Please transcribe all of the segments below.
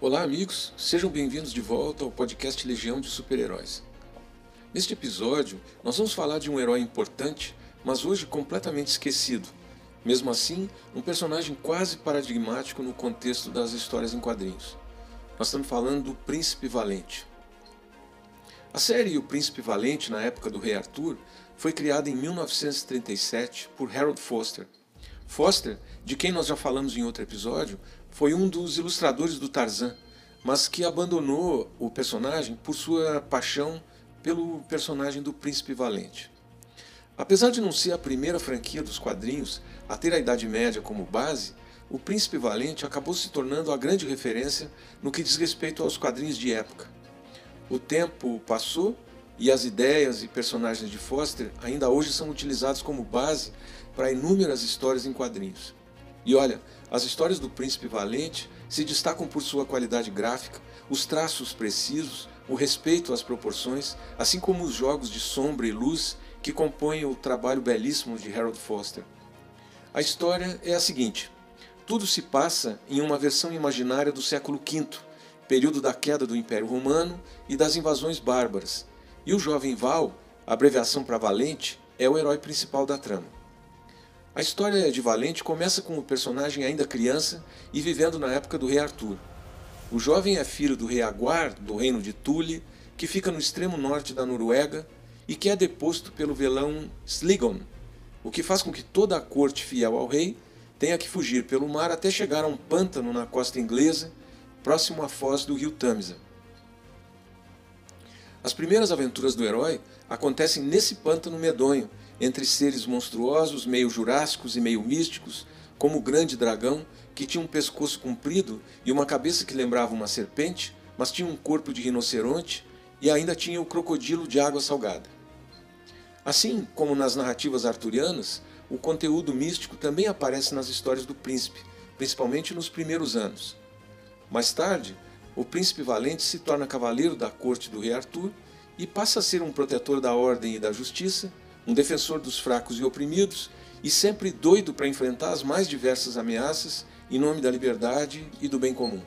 Olá, amigos, sejam bem-vindos de volta ao podcast Legião de Super-Heróis. Neste episódio, nós vamos falar de um herói importante, mas hoje completamente esquecido. Mesmo assim, um personagem quase paradigmático no contexto das histórias em quadrinhos. Nós estamos falando do Príncipe Valente. A série O Príncipe Valente, na época do Rei Arthur, foi criada em 1937 por Harold Foster. Foster, de quem nós já falamos em outro episódio, foi um dos ilustradores do Tarzan, mas que abandonou o personagem por sua paixão pelo personagem do Príncipe Valente. Apesar de não ser a primeira franquia dos quadrinhos a ter a Idade Média como base, o Príncipe Valente acabou se tornando a grande referência no que diz respeito aos quadrinhos de época. O tempo passou e as ideias e personagens de Foster ainda hoje são utilizados como base para inúmeras histórias em quadrinhos. E olha, as histórias do Príncipe Valente se destacam por sua qualidade gráfica, os traços precisos, o respeito às proporções, assim como os jogos de sombra e luz que compõem o trabalho belíssimo de Harold Foster. A história é a seguinte: tudo se passa em uma versão imaginária do século V, período da queda do Império Romano e das invasões bárbaras, e o jovem Val, abreviação para Valente, é o herói principal da trama. A história de Valente começa com o personagem ainda criança e vivendo na época do rei Arthur. O jovem é filho do rei Aguar, do reino de Tule, que fica no extremo norte da Noruega e que é deposto pelo velão Sligon, o que faz com que toda a corte fiel ao rei tenha que fugir pelo mar até chegar a um pântano na costa inglesa, próximo à foz do rio Tamisa. As primeiras aventuras do herói acontecem nesse pântano medonho, entre seres monstruosos, meio jurássicos e meio místicos, como o grande dragão que tinha um pescoço comprido e uma cabeça que lembrava uma serpente, mas tinha um corpo de rinoceronte e ainda tinha o crocodilo de água salgada. Assim como nas narrativas arturianas, o conteúdo místico também aparece nas histórias do príncipe, principalmente nos primeiros anos. Mais tarde, o príncipe valente se torna cavaleiro da corte do rei Arthur e passa a ser um protetor da ordem e da justiça, um defensor dos fracos e oprimidos e sempre doido para enfrentar as mais diversas ameaças em nome da liberdade e do bem comum.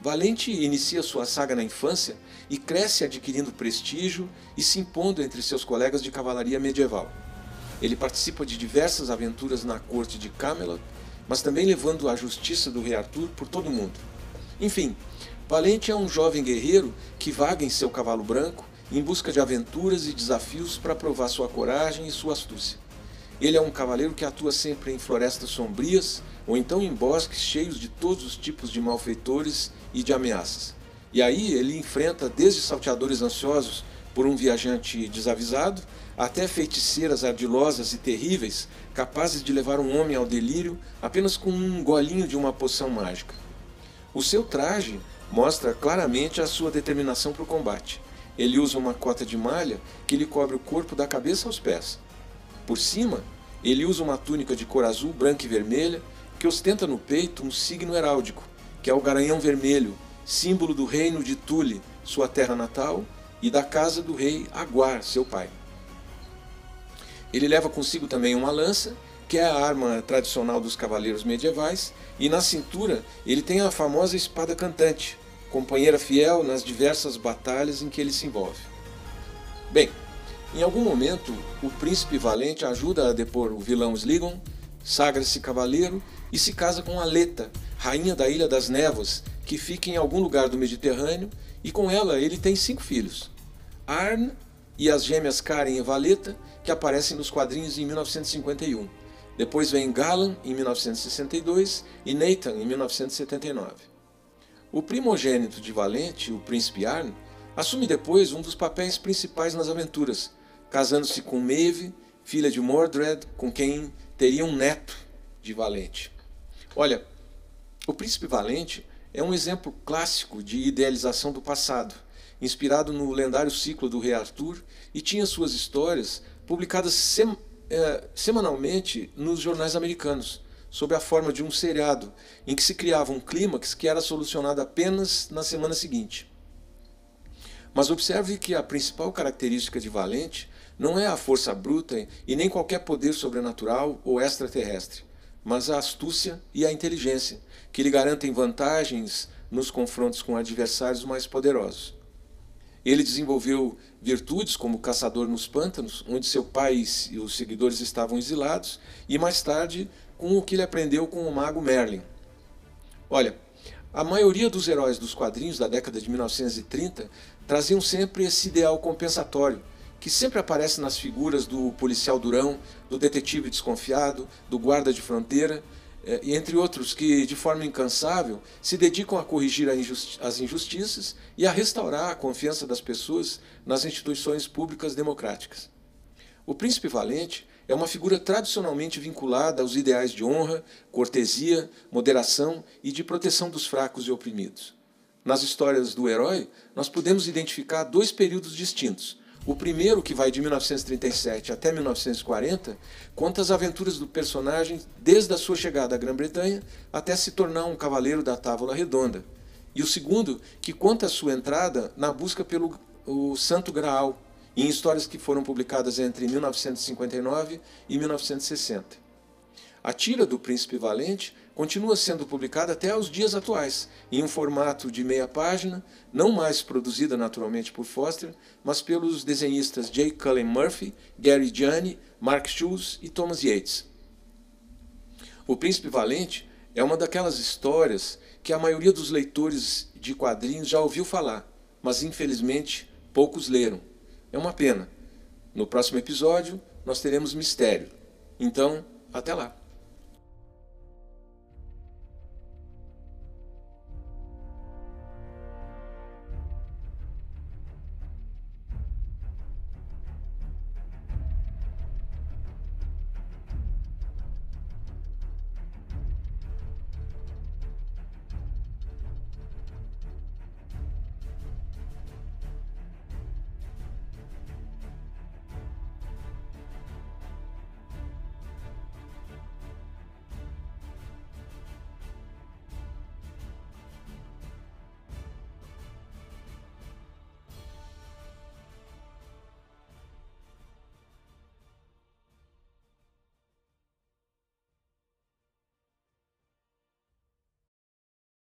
Valente inicia sua saga na infância e cresce adquirindo prestígio e se impondo entre seus colegas de cavalaria medieval. Ele participa de diversas aventuras na corte de Camelot, mas também levando a justiça do rei Arthur por todo o mundo. Enfim, Valente é um jovem guerreiro que vaga em seu cavalo branco em busca de aventuras e desafios para provar sua coragem e sua astúcia. Ele é um cavaleiro que atua sempre em florestas sombrias ou então em bosques cheios de todos os tipos de malfeitores e de ameaças. E aí ele enfrenta desde salteadores ansiosos por um viajante desavisado, até feiticeiras ardilosas e terríveis, capazes de levar um homem ao delírio apenas com um golinho de uma poção mágica. O seu traje mostra claramente a sua determinação para o combate. Ele usa uma cota de malha que lhe cobre o corpo da cabeça aos pés. Por cima, ele usa uma túnica de cor azul, branca e vermelha, que ostenta no peito um signo heráldico, que é o garanhão vermelho, símbolo do reino de Tule, sua terra natal, e da casa do rei Aguar, seu pai. Ele leva consigo também uma lança, que é a arma tradicional dos cavaleiros medievais, e na cintura ele tem a famosa espada cantante, companheira fiel nas diversas batalhas em que ele se envolve. Bem, em algum momento, o príncipe valente ajuda a depor o vilão Sligon, sagra-se cavaleiro e se casa com Aleta, rainha da Ilha das Névoas, que fica em algum lugar do Mediterrâneo, e com ela ele tem cinco filhos: Arn e as gêmeas Karen e Valeta, que aparecem nos quadrinhos em 1951. Depois vem Galan em 1962 e Nathan em 1979. O primogênito de Valente, o príncipe Arn, assume depois um dos papéis principais nas aventuras, casando-se com Maeve, filha de Mordred, com quem teria um neto de Valente. Olha, o Príncipe Valente é um exemplo clássico de idealização do passado, inspirado no lendário ciclo do Rei Arthur e tinha suas histórias publicadas sem, é, semanalmente nos jornais americanos, sob a forma de um seriado, em que se criava um clímax que era solucionado apenas na semana seguinte. Mas observe que a principal característica de Valente não é a força bruta e nem qualquer poder sobrenatural ou extraterrestre mas a astúcia e a inteligência, que lhe garantem vantagens nos confrontos com adversários mais poderosos. Ele desenvolveu virtudes como caçador nos pântanos, onde seu pai e os seguidores estavam exilados, e mais tarde com o que ele aprendeu com o mago Merlin. Olha, a maioria dos heróis dos quadrinhos da década de 1930 traziam sempre esse ideal compensatório, que sempre aparece nas figuras do policial durão, do detetive desconfiado, do guarda de fronteira, eh, entre outros que, de forma incansável, se dedicam a corrigir as injustiças e a restaurar a confiança das pessoas nas instituições públicas democráticas. O príncipe valente é uma figura tradicionalmente vinculada aos ideais de honra, cortesia, moderação e de proteção dos fracos e oprimidos. Nas histórias do herói, nós podemos identificar dois períodos distintos. O primeiro, que vai de 1937 até 1940, conta as aventuras do personagem desde a sua chegada à Grã-Bretanha até se tornar um cavaleiro da Távola Redonda. E o segundo, que conta a sua entrada na busca pelo Santo Graal, em histórias que foram publicadas entre 1959 e 1960. A tira do Príncipe Valente continua sendo publicada até os dias atuais, em um formato de meia página, não mais produzida naturalmente por Foster, mas pelos desenhistas J. Cullen Murphy, Gary Gianni, Mark Schultz e Thomas Yates. O Príncipe Valente é uma daquelas histórias que a maioria dos leitores de quadrinhos já ouviu falar, mas infelizmente poucos leram. É uma pena. No próximo episódio, nós teremos mistério. Então, até lá.